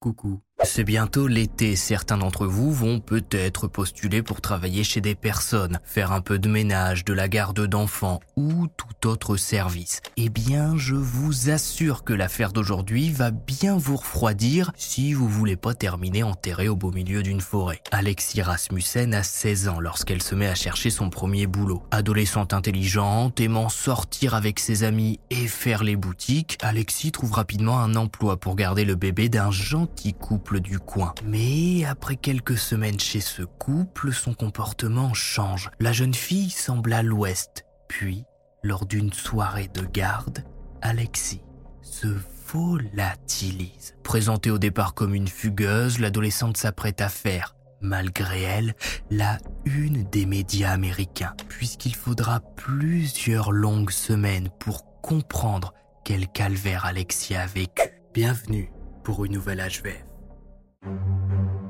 Coucou. C'est bientôt l'été, certains d'entre vous vont peut-être postuler pour travailler chez des personnes, faire un peu de ménage, de la garde d'enfants ou tout autre service. Eh bien, je vous assure que l'affaire d'aujourd'hui va bien vous refroidir si vous voulez pas terminer enterré au beau milieu d'une forêt. Alexis Rasmussen a 16 ans lorsqu'elle se met à chercher son premier boulot. Adolescente intelligente, aimant sortir avec ses amis et faire les boutiques, Alexis trouve rapidement un emploi pour garder le bébé d'un gentil couple du coin. Mais après quelques semaines chez ce couple, son comportement change. La jeune fille semble à l'ouest. Puis, lors d'une soirée de garde, Alexis se volatilise. Présentée au départ comme une fugueuse, l'adolescente s'apprête à faire malgré elle, la une des médias américains, puisqu'il faudra plusieurs longues semaines pour comprendre quel calvaire Alexis a vécu. Bienvenue pour une nouvelle HVF. Thank you.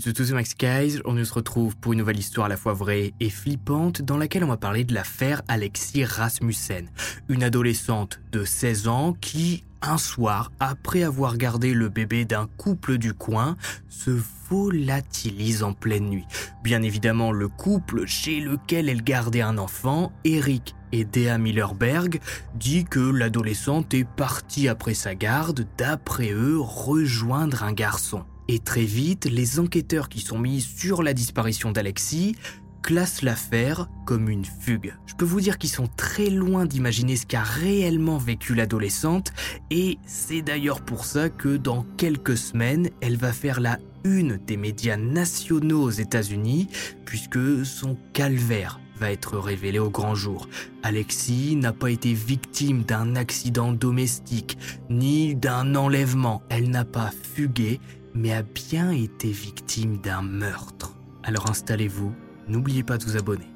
Tous, c'est Max Guys. On se retrouve pour une nouvelle histoire à la fois vraie et flippante dans laquelle on va parler de l'affaire Alexis Rasmussen, une adolescente de 16 ans qui, un soir, après avoir gardé le bébé d'un couple du coin, se volatilise en pleine nuit. Bien évidemment, le couple chez lequel elle gardait un enfant, Eric et Dea Millerberg, dit que l'adolescente est partie après sa garde, d'après eux, rejoindre un garçon. Et très vite, les enquêteurs qui sont mis sur la disparition d'Alexis classent l'affaire comme une fugue. Je peux vous dire qu'ils sont très loin d'imaginer ce qu'a réellement vécu l'adolescente et c'est d'ailleurs pour ça que dans quelques semaines, elle va faire la une des médias nationaux aux États-Unis puisque son calvaire va être révélé au grand jour. Alexis n'a pas été victime d'un accident domestique ni d'un enlèvement. Elle n'a pas fugué mais a bien été victime d'un meurtre. Alors installez-vous, n'oubliez pas de vous abonner.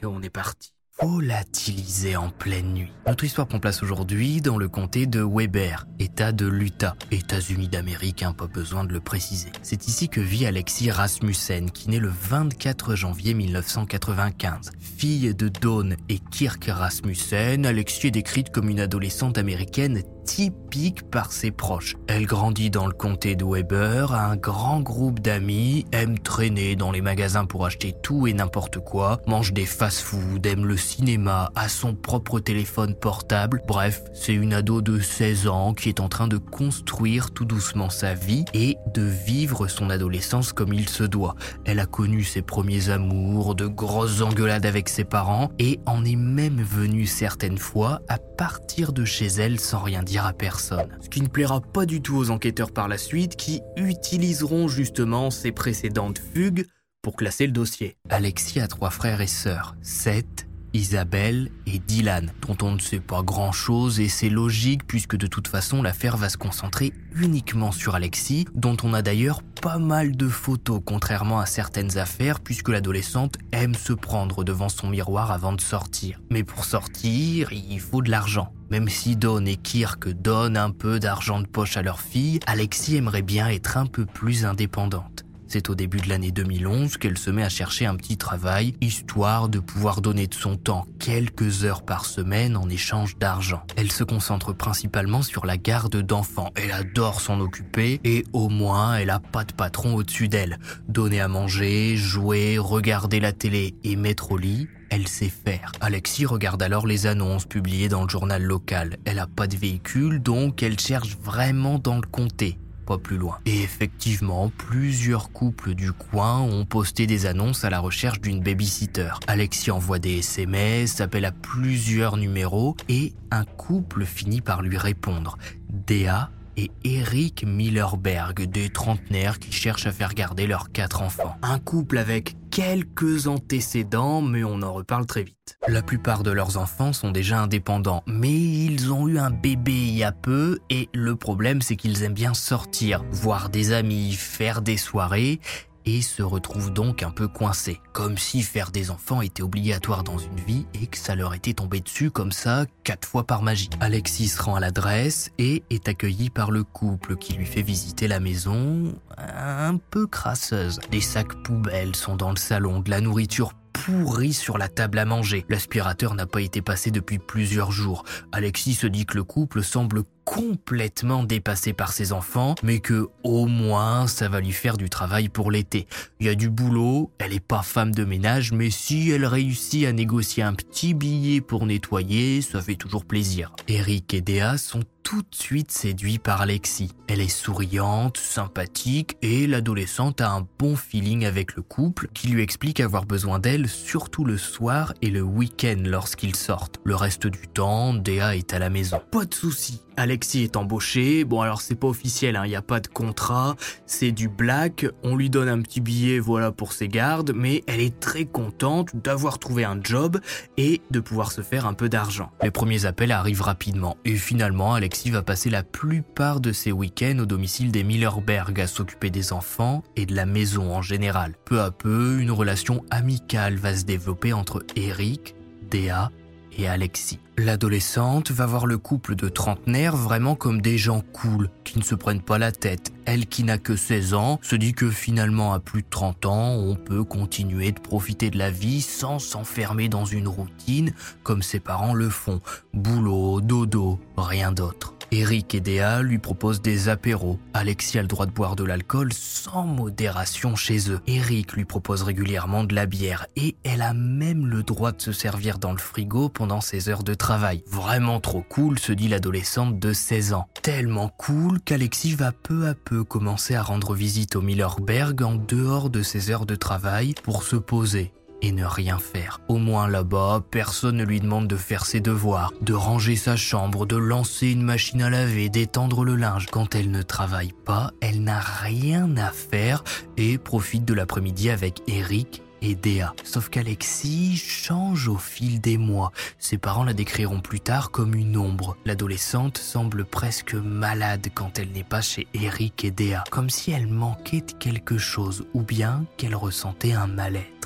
Et on est parti. Volatilisé en pleine nuit. Notre histoire prend place aujourd'hui dans le comté de Weber, État de l'Utah, États-Unis d'Amérique, hein, pas besoin de le préciser. C'est ici que vit Alexis Rasmussen, qui naît le 24 janvier 1995. Fille de Dawn et Kirk Rasmussen, Alexis est décrite comme une adolescente américaine typique par ses proches. Elle grandit dans le comté de Weber, a un grand groupe d'amis, aime traîner dans les magasins pour acheter tout et n'importe quoi, mange des fast-food, aime le cinéma, a son propre téléphone portable. Bref, c'est une ado de 16 ans qui est en train de construire tout doucement sa vie et de vivre son adolescence comme il se doit. Elle a connu ses premiers amours, de grosses engueulades avec ses parents et en est même venue certaines fois à partir de chez elle sans rien dire à personne. Ce qui ne plaira pas du tout aux enquêteurs par la suite qui utiliseront justement ces précédentes fugues pour classer le dossier. Alexis a trois frères et sœurs, Seth, Isabelle et Dylan, dont on ne sait pas grand-chose et c'est logique puisque de toute façon l'affaire va se concentrer uniquement sur Alexis, dont on a d'ailleurs pas mal de photos contrairement à certaines affaires puisque l'adolescente aime se prendre devant son miroir avant de sortir. Mais pour sortir, il faut de l'argent. Même si Dawn et Kirk donnent un peu d'argent de poche à leur fille, Alexis aimerait bien être un peu plus indépendante. C'est au début de l'année 2011 qu'elle se met à chercher un petit travail, histoire de pouvoir donner de son temps quelques heures par semaine en échange d'argent. Elle se concentre principalement sur la garde d'enfants. Elle adore s'en occuper et au moins elle a pas de patron au-dessus d'elle. Donner à manger, jouer, regarder la télé et mettre au lit, elle sait faire. Alexis regarde alors les annonces publiées dans le journal local. Elle a pas de véhicule, donc elle cherche vraiment dans le comté plus loin. Et effectivement, plusieurs couples du coin ont posté des annonces à la recherche d'une babysitter. Alexis envoie des SMS, appelle à plusieurs numéros et un couple finit par lui répondre. Déa et Eric Millerberg, des trentenaires qui cherchent à faire garder leurs quatre enfants. Un couple avec quelques antécédents, mais on en reparle très vite. La plupart de leurs enfants sont déjà indépendants, mais ils ont eu un bébé il y a peu, et le problème c'est qu'ils aiment bien sortir, voir des amis, faire des soirées, et se retrouvent donc un peu coincés, comme si faire des enfants était obligatoire dans une vie et que ça leur était tombé dessus comme ça quatre fois par magie. Alexis se rend à l'adresse et est accueilli par le couple qui lui fait visiter la maison un peu crasseuse. Des sacs poubelles sont dans le salon, de la nourriture pourri sur la table à manger. L'aspirateur n'a pas été passé depuis plusieurs jours. Alexis se dit que le couple semble complètement dépassé par ses enfants, mais que au moins ça va lui faire du travail pour l'été. Il y a du boulot, elle est pas femme de ménage, mais si elle réussit à négocier un petit billet pour nettoyer, ça fait toujours plaisir. Eric et Déa sont tout de suite séduits par Alexis. Elle est souriante, sympathique et l'adolescente a un bon feeling avec le couple qui lui explique avoir besoin d'elle surtout le soir et le week-end lorsqu'ils sortent. Le reste du temps, Déa est à la maison. Pas de soucis. Alexis est embauché. Bon, alors c'est pas officiel, hein. il n'y a pas de contrat, c'est du black. On lui donne un petit billet, voilà, pour ses gardes, mais elle est très contente d'avoir trouvé un job et de pouvoir se faire un peu d'argent. Les premiers appels arrivent rapidement et finalement, Alexis va passer la plupart de ses week-ends au domicile des Millerberg à s'occuper des enfants et de la maison en général. Peu à peu, une relation amicale va se développer entre Eric, Dea et Alexis. L'adolescente va voir le couple de trentenaires vraiment comme des gens cool, qui ne se prennent pas la tête. Elle qui n'a que 16 ans se dit que finalement à plus de 30 ans, on peut continuer de profiter de la vie sans s'enfermer dans une routine comme ses parents le font. Boulot, dodo, rien d'autre. Eric et Déa lui proposent des apéros. Alexis a le droit de boire de l'alcool sans modération chez eux. Eric lui propose régulièrement de la bière et elle a même le droit de se servir dans le frigo pendant ses heures de travail. Vraiment trop cool, se dit l'adolescente de 16 ans. Tellement cool qu'Alexis va peu à peu commencer à rendre visite au Millerberg en dehors de ses heures de travail pour se poser et ne rien faire. Au moins là-bas, personne ne lui demande de faire ses devoirs, de ranger sa chambre, de lancer une machine à laver, d'étendre le linge. Quand elle ne travaille pas, elle n'a rien à faire et profite de l'après-midi avec Eric et Déa. Sauf qu'Alexis change au fil des mois. Ses parents la décriront plus tard comme une ombre. L'adolescente semble presque malade quand elle n'est pas chez Eric et Déa, comme si elle manquait de quelque chose ou bien qu'elle ressentait un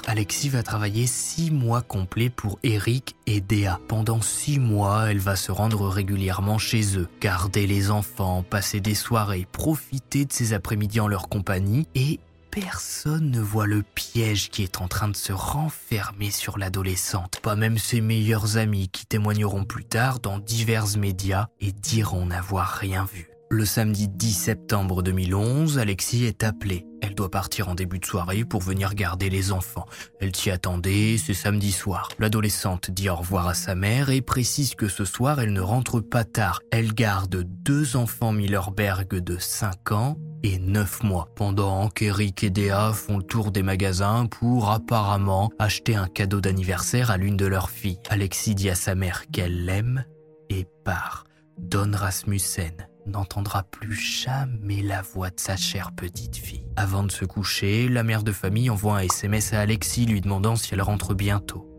Alexis va travailler six mois complets pour Eric et Déa. Pendant six mois, elle va se rendre régulièrement chez eux, garder les enfants, passer des soirées, profiter de ses après-midi en leur compagnie et personne ne voit le piège qui est en train de se renfermer sur l'adolescente, pas même ses meilleurs amis qui témoigneront plus tard dans divers médias et diront n'avoir rien vu. Le samedi 10 septembre 2011, Alexis est appelée. Elle doit partir en début de soirée pour venir garder les enfants. Elle t'y attendait, c'est samedi soir. L'adolescente dit au revoir à sa mère et précise que ce soir elle ne rentre pas tard. Elle garde deux enfants Millerberg de 5 ans et 9 mois, pendant qu'Eric et Dea font le tour des magasins pour apparemment acheter un cadeau d'anniversaire à l'une de leurs filles. Alexis dit à sa mère qu'elle l'aime et part. Don Rasmussen n'entendra plus jamais la voix de sa chère petite fille. Avant de se coucher, la mère de famille envoie un SMS à Alexis lui demandant si elle rentre bientôt.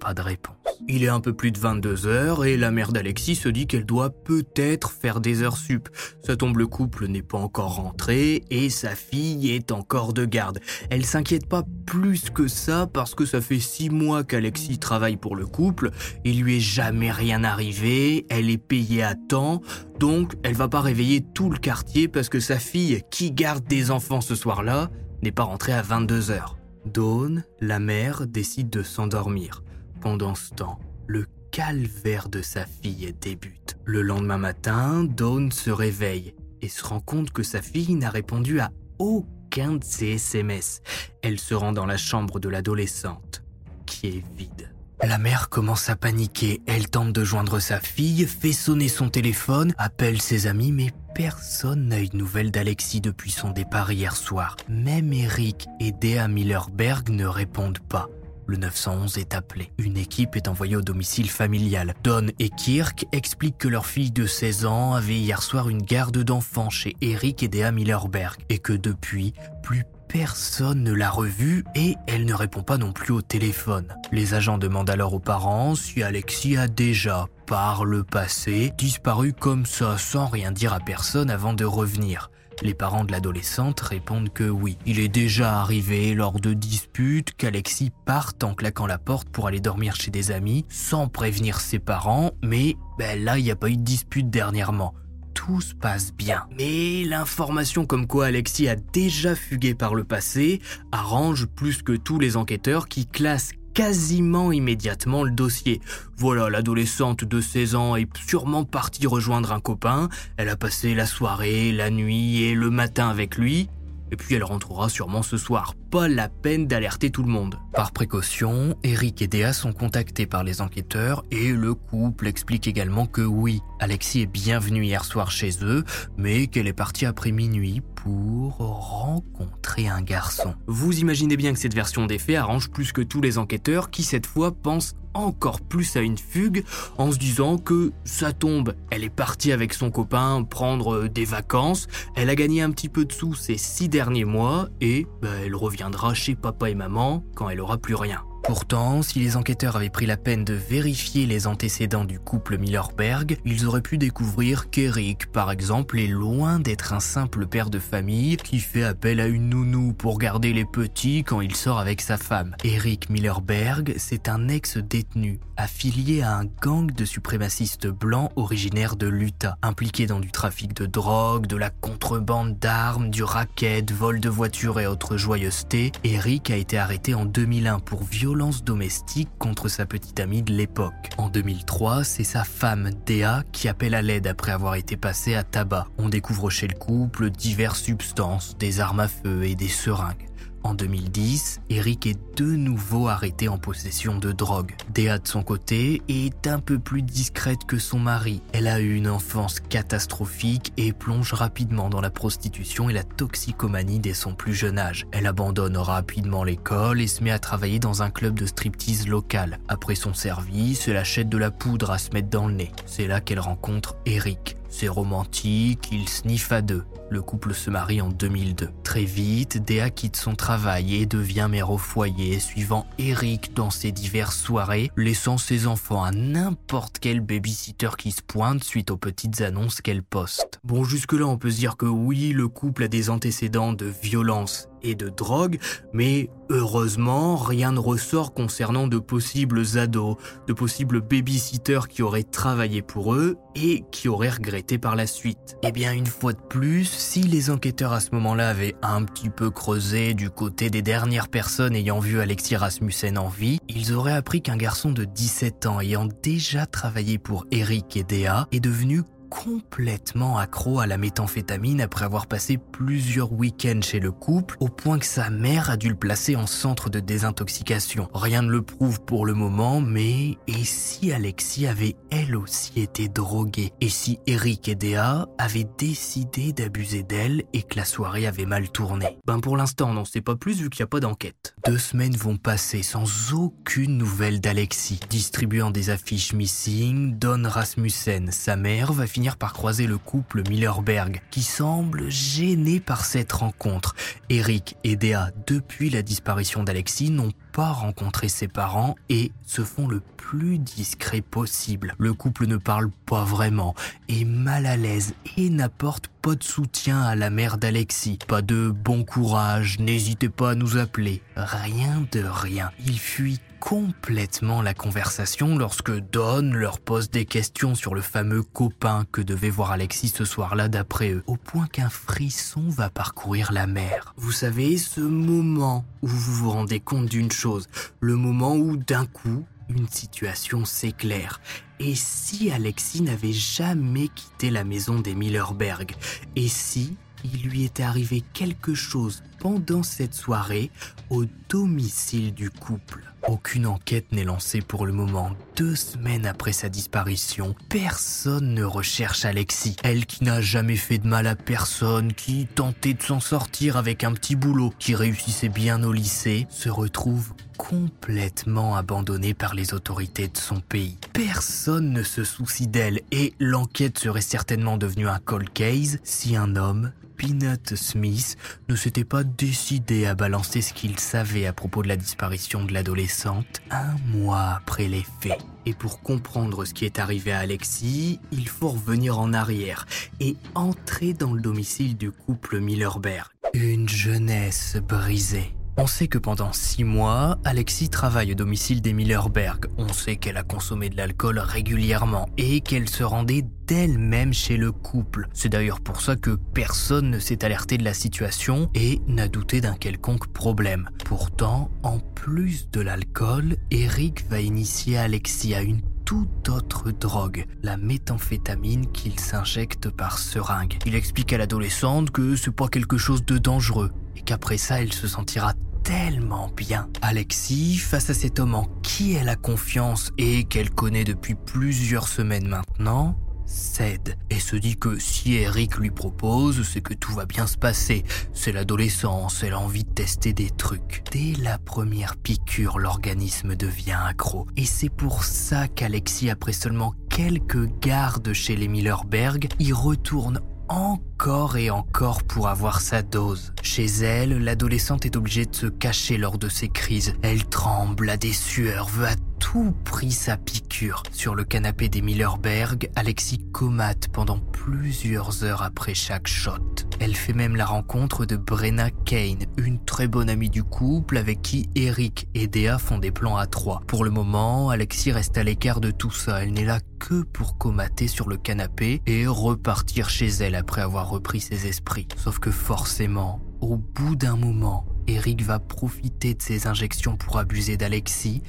Pas de réponse. Il est un peu plus de 22 heures et la mère d'Alexis se dit qu'elle doit peut-être faire des heures sup. Ça tombe, le couple n'est pas encore rentré et sa fille est encore de garde. Elle s'inquiète pas plus que ça parce que ça fait six mois qu'Alexis travaille pour le couple. Il lui est jamais rien arrivé. Elle est payée à temps. Donc, elle va pas réveiller tout le quartier parce que sa fille, qui garde des enfants ce soir-là, n'est pas rentrée à 22h. Dawn, la mère, décide de s'endormir. Pendant ce temps, le calvaire de sa fille débute. Le lendemain matin, Dawn se réveille et se rend compte que sa fille n'a répondu à aucun de ses SMS. Elle se rend dans la chambre de l'adolescente, qui est vide. La mère commence à paniquer, elle tente de joindre sa fille, fait sonner son téléphone, appelle ses amis, mais personne n'a eu de nouvelles d'Alexis depuis son départ hier soir. Même Eric et Dea Millerberg ne répondent pas. Le 911 est appelé. Une équipe est envoyée au domicile familial. Don et Kirk expliquent que leur fille de 16 ans avait hier soir une garde d'enfants chez Eric et Dea Millerberg et que depuis, plus personne ne l'a revue et elle ne répond pas non plus au téléphone. Les agents demandent alors aux parents si Alexis a déjà, par le passé, disparu comme ça sans rien dire à personne avant de revenir. Les parents de l'adolescente répondent que oui, il est déjà arrivé lors de disputes qu'Alexis parte en claquant la porte pour aller dormir chez des amis sans prévenir ses parents, mais ben là il n'y a pas eu de dispute dernièrement tout se passe bien. Mais l'information comme quoi Alexis a déjà fugué par le passé arrange plus que tous les enquêteurs qui classent quasiment immédiatement le dossier. Voilà, l'adolescente de 16 ans est sûrement partie rejoindre un copain, elle a passé la soirée, la nuit et le matin avec lui, et puis elle rentrera sûrement ce soir. Pas la peine d'alerter tout le monde. Par précaution, Eric et Dea sont contactés par les enquêteurs et le couple explique également que oui, Alexis est bienvenue hier soir chez eux, mais qu'elle est partie après minuit pour rencontrer un garçon. Vous imaginez bien que cette version des faits arrange plus que tous les enquêteurs qui cette fois pensent encore plus à une fugue en se disant que ça tombe, elle est partie avec son copain prendre des vacances, elle a gagné un petit peu de sous ces six derniers mois et bah, elle reviendra chez papa et maman quand elle aura plus rien. Pourtant, si les enquêteurs avaient pris la peine de vérifier les antécédents du couple Millerberg, ils auraient pu découvrir qu'Eric, par exemple, est loin d'être un simple père de famille qui fait appel à une nounou pour garder les petits quand il sort avec sa femme. Eric Millerberg, c'est un ex-détenu, affilié à un gang de suprémacistes blancs originaires de l'Utah, impliqué dans du trafic de drogue, de la contrebande d'armes, du racket, vol de voitures et autres joyeusetés. Eric a été arrêté en 2001 pour violence domestique contre sa petite amie de l'époque. En 2003, c'est sa femme, Dea, qui appelle à l'aide après avoir été passée à tabac. On découvre chez le couple diverses substances, des armes à feu et des seringues. En 2010, Eric est de nouveau arrêté en possession de drogue. Dea de son côté est un peu plus discrète que son mari. Elle a eu une enfance catastrophique et plonge rapidement dans la prostitution et la toxicomanie dès son plus jeune âge. Elle abandonne rapidement l'école et se met à travailler dans un club de striptease local. Après son service, elle achète de la poudre à se mettre dans le nez. C'est là qu'elle rencontre Eric. C'est romantique, ils sniffent à deux. Le couple se marie en 2002. Très vite, Dea quitte son travail et devient mère au foyer, suivant Eric dans ses diverses soirées, laissant ses enfants à n'importe quel babysitter qui se pointe suite aux petites annonces qu'elle poste. Bon, jusque-là, on peut se dire que oui, le couple a des antécédents de violence et de drogue, mais heureusement, rien ne ressort concernant de possibles ados, de possibles babysitters qui auraient travaillé pour eux et qui auraient regretté par la suite. Eh bien, une fois de plus, si les enquêteurs à ce moment-là avaient un petit peu creusé du côté des dernières personnes ayant vu Alexis Rasmussen en vie, ils auraient appris qu'un garçon de 17 ans ayant déjà travaillé pour Eric et Dea est devenu complètement accro à la méthamphétamine après avoir passé plusieurs week-ends chez le couple, au point que sa mère a dû le placer en centre de désintoxication. Rien ne le prouve pour le moment, mais et si Alexis avait elle aussi été droguée? Et si Eric et Dea avaient décidé d'abuser d'elle et que la soirée avait mal tourné? Ben pour l'instant, on n'en sait pas plus vu qu'il n'y a pas d'enquête. Deux semaines vont passer sans aucune nouvelle d'Alexis. Distribuant des affiches missing, Don Rasmussen, sa mère, va finir par croiser le couple Millerberg, qui semble gêné par cette rencontre. Eric et Dea, depuis la disparition d'Alexis, n'ont pas rencontrer ses parents et se font le plus discret possible. Le couple ne parle pas vraiment, est mal à l'aise et n'apporte pas de soutien à la mère d'Alexis. Pas de bon courage, n'hésitez pas à nous appeler. Rien de rien. Il fuit complètement la conversation lorsque Don leur pose des questions sur le fameux copain que devait voir Alexis ce soir-là d'après eux, au point qu'un frisson va parcourir la mer. Vous savez, ce moment où vous vous rendez compte d'une chose, le moment où d'un coup, une situation s'éclaire. Et si Alexis n'avait jamais quitté la maison des Millerberg Et si il lui était arrivé quelque chose pendant cette soirée au domicile du couple. Aucune enquête n'est lancée pour le moment. Deux semaines après sa disparition, personne ne recherche Alexis. Elle qui n'a jamais fait de mal à personne, qui tentait de s'en sortir avec un petit boulot, qui réussissait bien au lycée, se retrouve complètement abandonnée par les autorités de son pays. Personne ne se soucie d'elle et l'enquête serait certainement devenue un cold case si un homme Peanut Smith ne s'était pas décidé à balancer ce qu'il savait à propos de la disparition de l'adolescente un mois après les faits. Et pour comprendre ce qui est arrivé à Alexis, il faut revenir en arrière et entrer dans le domicile du couple Millerberg. Une jeunesse brisée on sait que pendant six mois, Alexis travaille au domicile des Millerberg. On sait qu'elle a consommé de l'alcool régulièrement et qu'elle se rendait d'elle-même chez le couple. C'est d'ailleurs pour ça que personne ne s'est alerté de la situation et n'a douté d'un quelconque problème. Pourtant, en plus de l'alcool, Eric va initier Alexis à une toute autre drogue, la méthamphétamine qu'il s'injecte par seringue. Il explique à l'adolescente que c'est pas quelque chose de dangereux qu'après ça, elle se sentira tellement bien. Alexis, face à cet homme en qui elle a confiance et qu'elle connaît depuis plusieurs semaines maintenant, cède et se dit que si Eric lui propose, c'est que tout va bien se passer. C'est l'adolescence, elle a envie de tester des trucs. Dès la première piqûre, l'organisme devient accro. Et c'est pour ça qu'Alexis, après seulement quelques gardes chez les Millerberg, y retourne encore et encore pour avoir sa dose. Chez elle, l'adolescente est obligée de se cacher lors de ses crises. Elle tremble, a des sueurs, veut à tout prix sa piqûre. Sur le canapé des Millerberg, Alexis comate pendant plusieurs heures après chaque shot. Elle fait même la rencontre de Brenna Kane, une très bonne amie du couple avec qui Eric et Dea font des plans à trois. Pour le moment, Alexis reste à l'écart de tout ça. Elle n'est là que pour comater sur le canapé et repartir chez elle après avoir repris ses esprits. Sauf que forcément, au bout d'un moment, Eric va profiter de ses injections pour abuser d'Alexis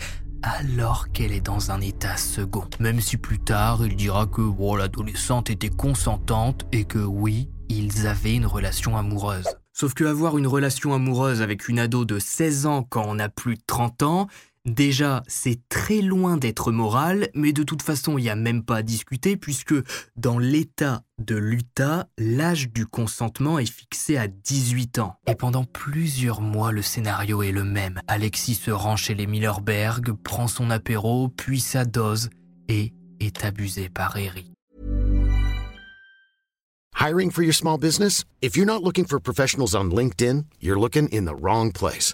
alors qu'elle est dans un état second. Même si plus tard, il dira que l'adolescente était consentante et que oui, ils avaient une relation amoureuse. Sauf que avoir une relation amoureuse avec une ado de 16 ans quand on a plus de 30 ans, Déjà, c'est très loin d'être moral, mais de toute façon, il n'y a même pas à discuter puisque dans l'État de l'Utah, l'âge du consentement est fixé à 18 ans. Et pendant plusieurs mois, le scénario est le même. Alexis se rend chez les Millerberg, prend son apéro, puis sa dose et est abusé par Eric. Hiring for your small business? If you're not looking for professionals on LinkedIn, you're looking in the wrong place.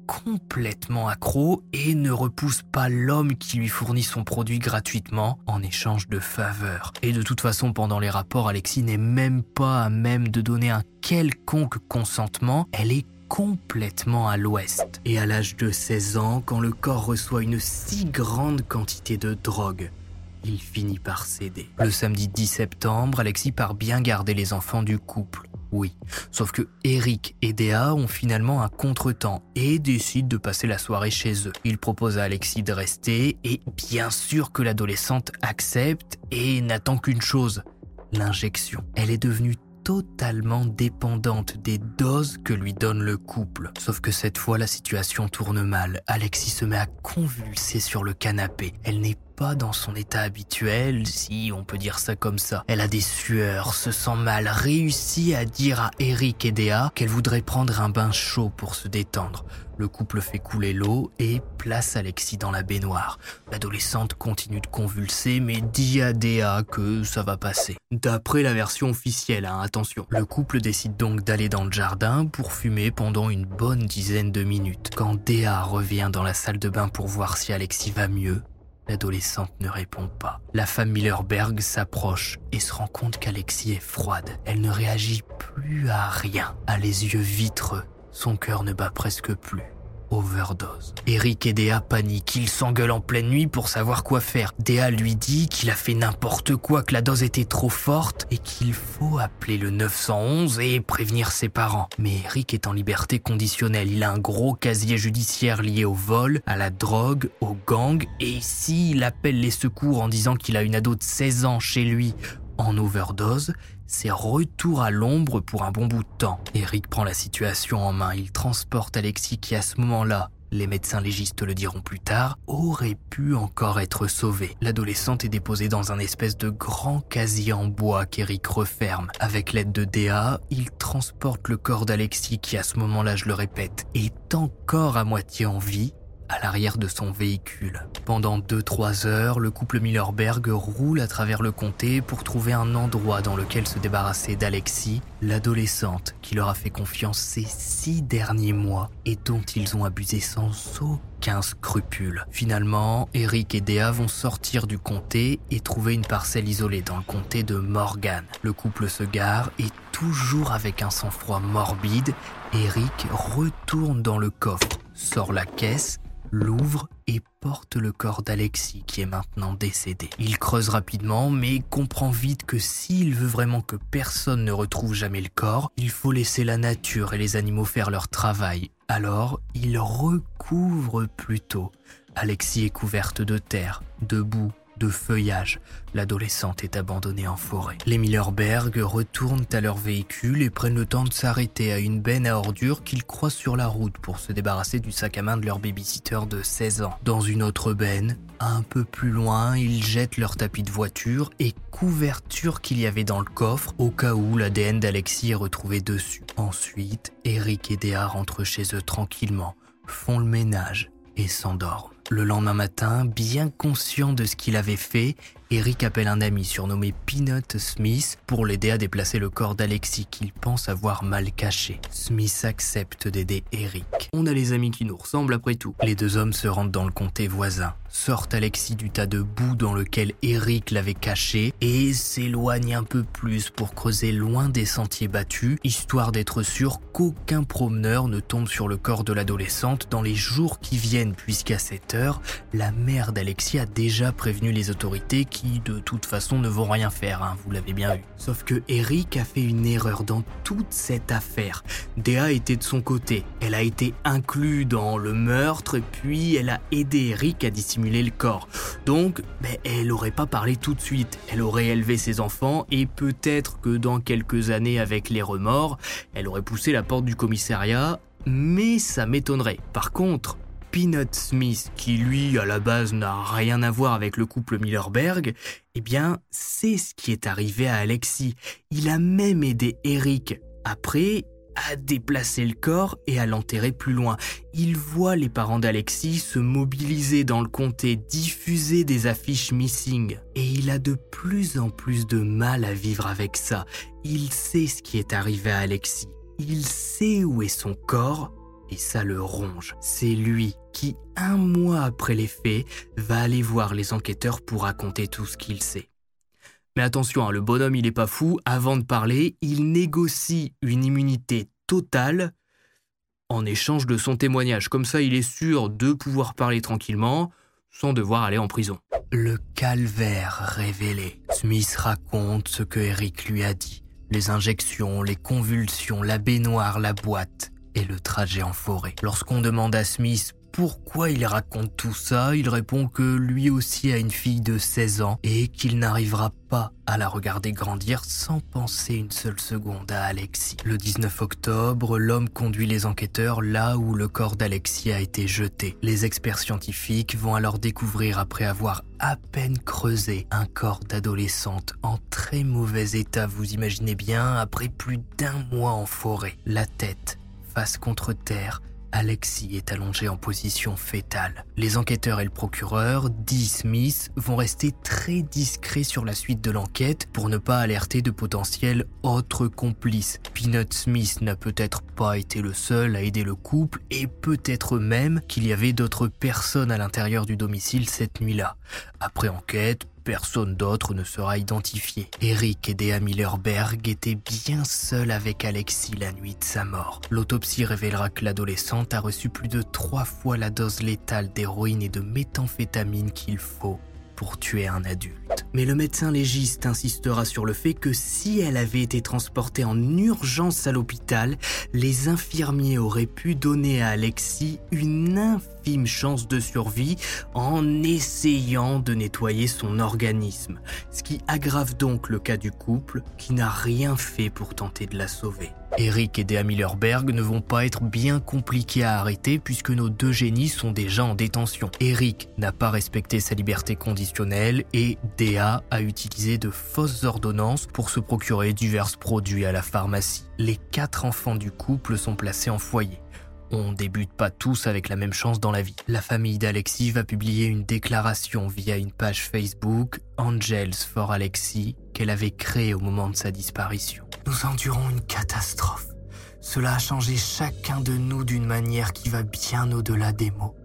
complètement accro et ne repousse pas l'homme qui lui fournit son produit gratuitement en échange de faveurs. Et de toute façon, pendant les rapports, Alexis n'est même pas à même de donner un quelconque consentement. Elle est complètement à l'ouest. Et à l'âge de 16 ans, quand le corps reçoit une si grande quantité de drogue, il finit par céder. Le samedi 10 septembre, Alexis part bien garder les enfants du couple. Oui, sauf que Eric et Dea ont finalement un contretemps et décident de passer la soirée chez eux. Ils proposent à Alexis de rester et bien sûr que l'adolescente accepte et n'attend qu'une chose, l'injection. Elle est devenue totalement dépendante des doses que lui donne le couple. Sauf que cette fois, la situation tourne mal. Alexis se met à convulser sur le canapé. Elle n'est dans son état habituel, si on peut dire ça comme ça. Elle a des sueurs, se sent mal, réussit à dire à Eric et Dea qu'elle voudrait prendre un bain chaud pour se détendre. Le couple fait couler l'eau et place Alexis dans la baignoire. L'adolescente continue de convulser mais dit à Dea que ça va passer. D'après la version officielle, hein, attention. Le couple décide donc d'aller dans le jardin pour fumer pendant une bonne dizaine de minutes. Quand Dea revient dans la salle de bain pour voir si Alexis va mieux, L'adolescente ne répond pas. La femme Millerberg s'approche et se rend compte qu'Alexis est froide. Elle ne réagit plus à rien, a les yeux vitreux. Son cœur ne bat presque plus overdose. Eric et Dea paniquent, ils s'engueulent en pleine nuit pour savoir quoi faire. Dea lui dit qu'il a fait n'importe quoi, que la dose était trop forte et qu'il faut appeler le 911 et prévenir ses parents. Mais Eric est en liberté conditionnelle, il a un gros casier judiciaire lié au vol, à la drogue, au gang et s'il appelle les secours en disant qu'il a une ado de 16 ans chez lui en overdose, c'est retour à l'ombre pour un bon bout de temps. Eric prend la situation en main, il transporte Alexis qui à ce moment-là les médecins légistes le diront plus tard, aurait pu encore être sauvé. L'adolescente est déposée dans un espèce de grand casier en bois qu'Eric referme. Avec l'aide de Déa, il transporte le corps d'Alexis qui à ce moment-là, je le répète, est encore à moitié en vie à l'arrière de son véhicule. Pendant 2-3 heures, le couple Millerberg roule à travers le comté pour trouver un endroit dans lequel se débarrasser d'Alexis, l'adolescente qui leur a fait confiance ces six derniers mois et dont ils ont abusé sans aucun scrupule. Finalement, Eric et Dea vont sortir du comté et trouver une parcelle isolée dans le comté de Morgan. Le couple se gare et toujours avec un sang-froid morbide, Eric retourne dans le coffre, sort la caisse l'ouvre et porte le corps d'Alexis qui est maintenant décédé. Il creuse rapidement mais comprend vite que s'il veut vraiment que personne ne retrouve jamais le corps, il faut laisser la nature et les animaux faire leur travail. Alors, il recouvre plutôt. Alexis est couverte de terre, de boue, de feuillage. L'adolescente est abandonnée en forêt. Les Millerberg retournent à leur véhicule et prennent le temps de s'arrêter à une benne à ordures qu'ils croisent sur la route pour se débarrasser du sac à main de leur babysitter de 16 ans. Dans une autre benne, un peu plus loin, ils jettent leur tapis de voiture et couverture qu'il y avait dans le coffre au cas où l'ADN d'Alexis est retrouvé dessus. Ensuite, Eric et Dea rentrent chez eux tranquillement, font le ménage et s'endorment. Le lendemain matin, bien conscient de ce qu'il avait fait, Eric appelle un ami surnommé Peanut Smith pour l'aider à déplacer le corps d'Alexis qu'il pense avoir mal caché. Smith accepte d'aider Eric. On a les amis qui nous ressemblent après tout. Les deux hommes se rendent dans le comté voisin, sortent Alexis du tas de boue dans lequel Eric l'avait caché et s'éloignent un peu plus pour creuser loin des sentiers battus, histoire d'être sûr qu'aucun promeneur ne tombe sur le corps de l'adolescente dans les jours qui viennent, puisqu'à cette heure, la mère d'Alexis a déjà prévenu les autorités qui de toute façon ne vont rien faire, hein, vous l'avez bien vu. Sauf que Eric a fait une erreur dans toute cette affaire. Dea était de son côté, elle a été inclue dans le meurtre puis elle a aidé Eric à dissimuler le corps. Donc, ben, elle n'aurait pas parlé tout de suite, elle aurait élevé ses enfants et peut-être que dans quelques années avec les remords, elle aurait poussé la porte du commissariat mais ça m'étonnerait. Par contre, Peanut Smith, qui lui à la base n'a rien à voir avec le couple Millerberg, eh bien c'est ce qui est arrivé à Alexis. Il a même aidé Eric. Après, à déplacer le corps et à l'enterrer plus loin. Il voit les parents d'Alexis se mobiliser dans le comté, diffuser des affiches missing. Et il a de plus en plus de mal à vivre avec ça. Il sait ce qui est arrivé à Alexis. Il sait où est son corps et ça le ronge. C'est lui qui, un mois après les faits, va aller voir les enquêteurs pour raconter tout ce qu'il sait. Mais attention, hein, le bonhomme il est pas fou, avant de parler, il négocie une immunité totale en échange de son témoignage. Comme ça, il est sûr de pouvoir parler tranquillement sans devoir aller en prison. Le calvaire révélé. Smith raconte ce que Eric lui a dit. Les injections, les convulsions, la baignoire, la boîte et le trajet en forêt. Lorsqu'on demande à Smith pourquoi il raconte tout ça, il répond que lui aussi a une fille de 16 ans et qu'il n'arrivera pas à la regarder grandir sans penser une seule seconde à Alexis. Le 19 octobre, l'homme conduit les enquêteurs là où le corps d'Alexis a été jeté. Les experts scientifiques vont alors découvrir, après avoir à peine creusé, un corps d'adolescente en très mauvais état, vous imaginez bien, après plus d'un mois en forêt. La tête, face contre terre, Alexis est allongé en position fétale. Les enquêteurs et le procureur, Dee Smith, vont rester très discrets sur la suite de l'enquête pour ne pas alerter de potentiels autres complices. Peanut Smith n'a peut-être pas été le seul à aider le couple et peut-être même qu'il y avait d'autres personnes à l'intérieur du domicile cette nuit-là. Après enquête, Personne d'autre ne sera identifié. Eric et Dea Millerberg étaient bien seuls avec Alexis la nuit de sa mort. L'autopsie révélera que l'adolescente a reçu plus de trois fois la dose létale d'héroïne et de méthamphétamine qu'il faut pour tuer un adulte. Mais le médecin légiste insistera sur le fait que si elle avait été transportée en urgence à l'hôpital, les infirmiers auraient pu donner à Alexis une infime chance de survie en essayant de nettoyer son organisme, ce qui aggrave donc le cas du couple qui n'a rien fait pour tenter de la sauver. Eric et Dea Millerberg ne vont pas être bien compliqués à arrêter puisque nos deux génies sont déjà en détention. Eric n'a pas respecté sa liberté conditionnelle et Dea a utilisé de fausses ordonnances pour se procurer divers produits à la pharmacie. Les quatre enfants du couple sont placés en foyer. On débute pas tous avec la même chance dans la vie. La famille d'Alexis va publier une déclaration via une page Facebook, Angels for Alexis, qu'elle avait créée au moment de sa disparition. Nous endurons une catastrophe. Cela a changé chacun de nous d'une manière qui va bien au-delà des mots.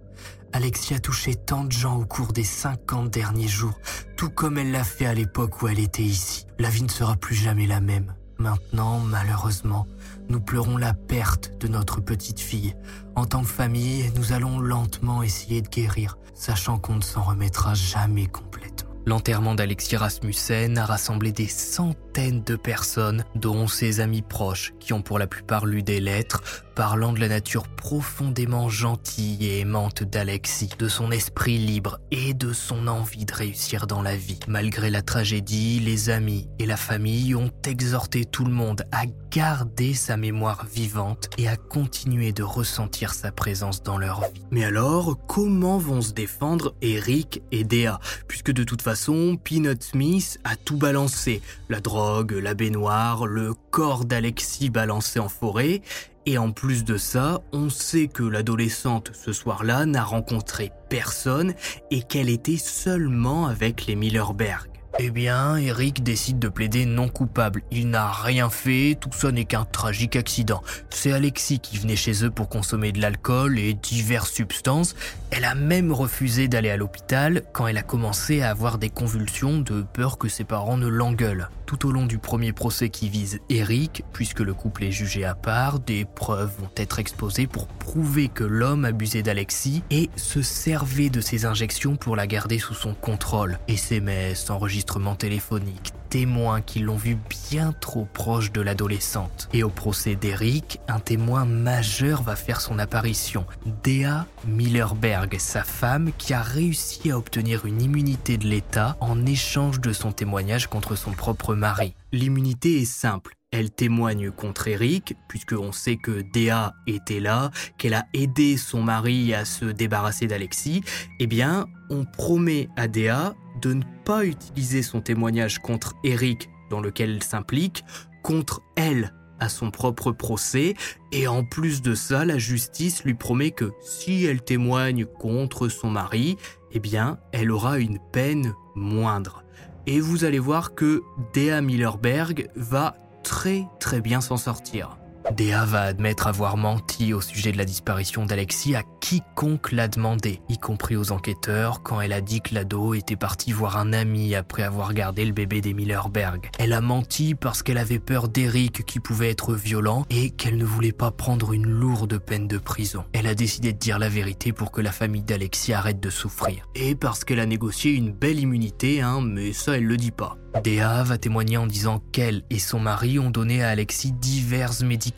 Alexis a touché tant de gens au cours des 50 derniers jours, tout comme elle l'a fait à l'époque où elle était ici. La vie ne sera plus jamais la même. Maintenant, malheureusement, nous pleurons la perte de notre petite fille. En tant que famille, nous allons lentement essayer de guérir, sachant qu'on ne s'en remettra jamais complètement. L'enterrement d'Alexis Rasmussen a rassemblé des centaines de personnes, dont ses amis proches, qui ont pour la plupart lu des lettres parlant de la nature profondément gentille et aimante d'Alexis, de son esprit libre et de son envie de réussir dans la vie. Malgré la tragédie, les amis et la famille ont exhorté tout le monde à garder sa mémoire vivante et à continuer de ressentir sa présence dans leur vie. Mais alors, comment vont se défendre Eric et Dea? Puisque de toute façon, Peanut Smith a tout balancé. La drogue, la baignoire, le corps d'Alexis balancé en forêt, et en plus de ça, on sait que l'adolescente ce soir-là n'a rencontré personne et qu'elle était seulement avec les Millerberg. Eh bien, Eric décide de plaider non coupable. Il n'a rien fait, tout ça n'est qu'un tragique accident. C'est Alexis qui venait chez eux pour consommer de l'alcool et diverses substances. Elle a même refusé d'aller à l'hôpital quand elle a commencé à avoir des convulsions de peur que ses parents ne l'engueulent. Tout au long du premier procès qui vise Eric, puisque le couple est jugé à part, des preuves vont être exposées pour prouver que l'homme abusait d'Alexis et se servait de ses injections pour la garder sous son contrôle. SMS, enregistrements téléphoniques, témoins qui l'ont vu bien trop proche de l'adolescente. Et au procès d'Eric, un témoin majeur va faire son apparition, Dea Millerberg, sa femme qui a réussi à obtenir une immunité de l'État en échange de son témoignage contre son propre mari. L'immunité est simple. Elle témoigne contre Eric, puisqu'on sait que Dea était là, qu'elle a aidé son mari à se débarrasser d'Alexis. Eh bien, on promet à Dea de ne pas utiliser son témoignage contre Eric, dans lequel elle s'implique, contre elle à son propre procès, et en plus de ça, la justice lui promet que si elle témoigne contre son mari, eh bien, elle aura une peine moindre. Et vous allez voir que Dea Millerberg va très très bien s'en sortir. Dea va admettre avoir menti au sujet de la disparition d'Alexis à quiconque l'a demandé, y compris aux enquêteurs quand elle a dit que l'ado était parti voir un ami après avoir gardé le bébé des Millerberg. Elle a menti parce qu'elle avait peur d'Eric qui pouvait être violent et qu'elle ne voulait pas prendre une lourde peine de prison. Elle a décidé de dire la vérité pour que la famille d'Alexis arrête de souffrir. Et parce qu'elle a négocié une belle immunité, hein, mais ça elle le dit pas. Dea va témoigner en disant qu'elle et son mari ont donné à Alexis divers médicaments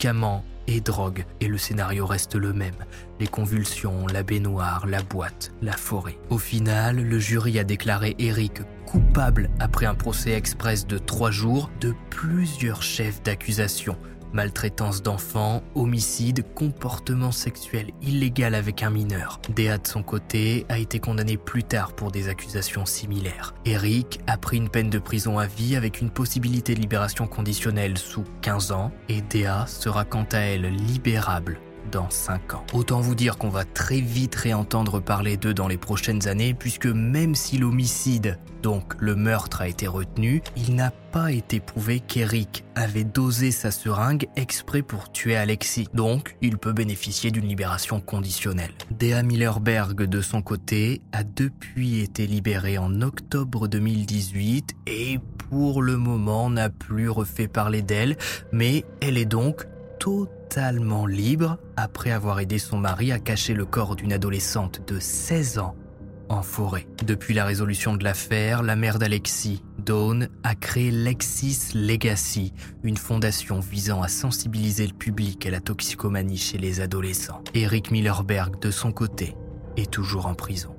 et drogue, et le scénario reste le même. Les convulsions, la baignoire, la boîte, la forêt. Au final, le jury a déclaré Eric coupable après un procès express de trois jours de plusieurs chefs d'accusation maltraitance d'enfants, homicide, comportement sexuel illégal avec un mineur. Déa de son côté a été condamné plus tard pour des accusations similaires. Eric a pris une peine de prison à vie avec une possibilité de libération conditionnelle sous 15 ans et Déa sera quant à elle libérable dans 5 ans. Autant vous dire qu'on va très vite réentendre parler d'eux dans les prochaines années, puisque même si l'homicide, donc le meurtre, a été retenu, il n'a pas été prouvé qu'Eric avait dosé sa seringue exprès pour tuer Alexis. Donc, il peut bénéficier d'une libération conditionnelle. Dea Millerberg, de son côté, a depuis été libérée en octobre 2018 et pour le moment n'a plus refait parler d'elle, mais elle est donc totalement libre après avoir aidé son mari à cacher le corps d'une adolescente de 16 ans en forêt. Depuis la résolution de l'affaire, la mère d'Alexis, Dawn, a créé Lexis Legacy, une fondation visant à sensibiliser le public à la toxicomanie chez les adolescents. Eric Millerberg, de son côté, est toujours en prison.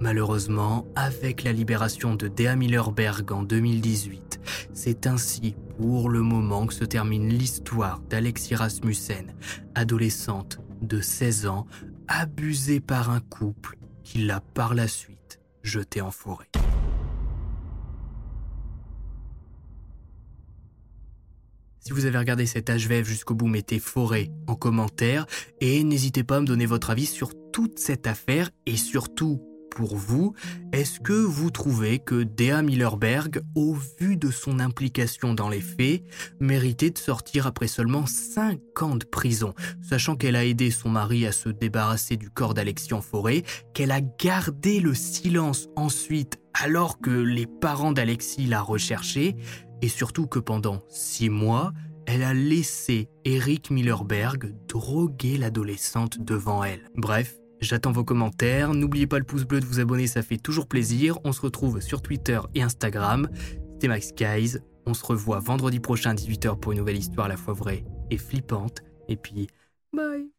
Malheureusement, avec la libération de Dea Millerberg en 2018, c'est ainsi pour le moment que se termine l'histoire d'Alexis Rasmussen, adolescente de 16 ans, abusée par un couple qui l'a par la suite jetée en forêt. Si vous avez regardé cet HVF jusqu'au bout, mettez forêt en commentaire et n'hésitez pas à me donner votre avis sur toute cette affaire et surtout pour vous, est-ce que vous trouvez que Dea Millerberg, au vu de son implication dans les faits, méritait de sortir après seulement 5 ans de prison, sachant qu'elle a aidé son mari à se débarrasser du corps d'Alexis en forêt, qu'elle a gardé le silence ensuite alors que les parents d'Alexis l'a recherché, et surtout que pendant 6 mois, elle a laissé Eric Millerberg droguer l'adolescente devant elle. Bref, J'attends vos commentaires. N'oubliez pas le pouce bleu de vous abonner, ça fait toujours plaisir. On se retrouve sur Twitter et Instagram. C'était Max Guys. On se revoit vendredi prochain à 18h pour une nouvelle histoire à la fois vraie et flippante. Et puis, bye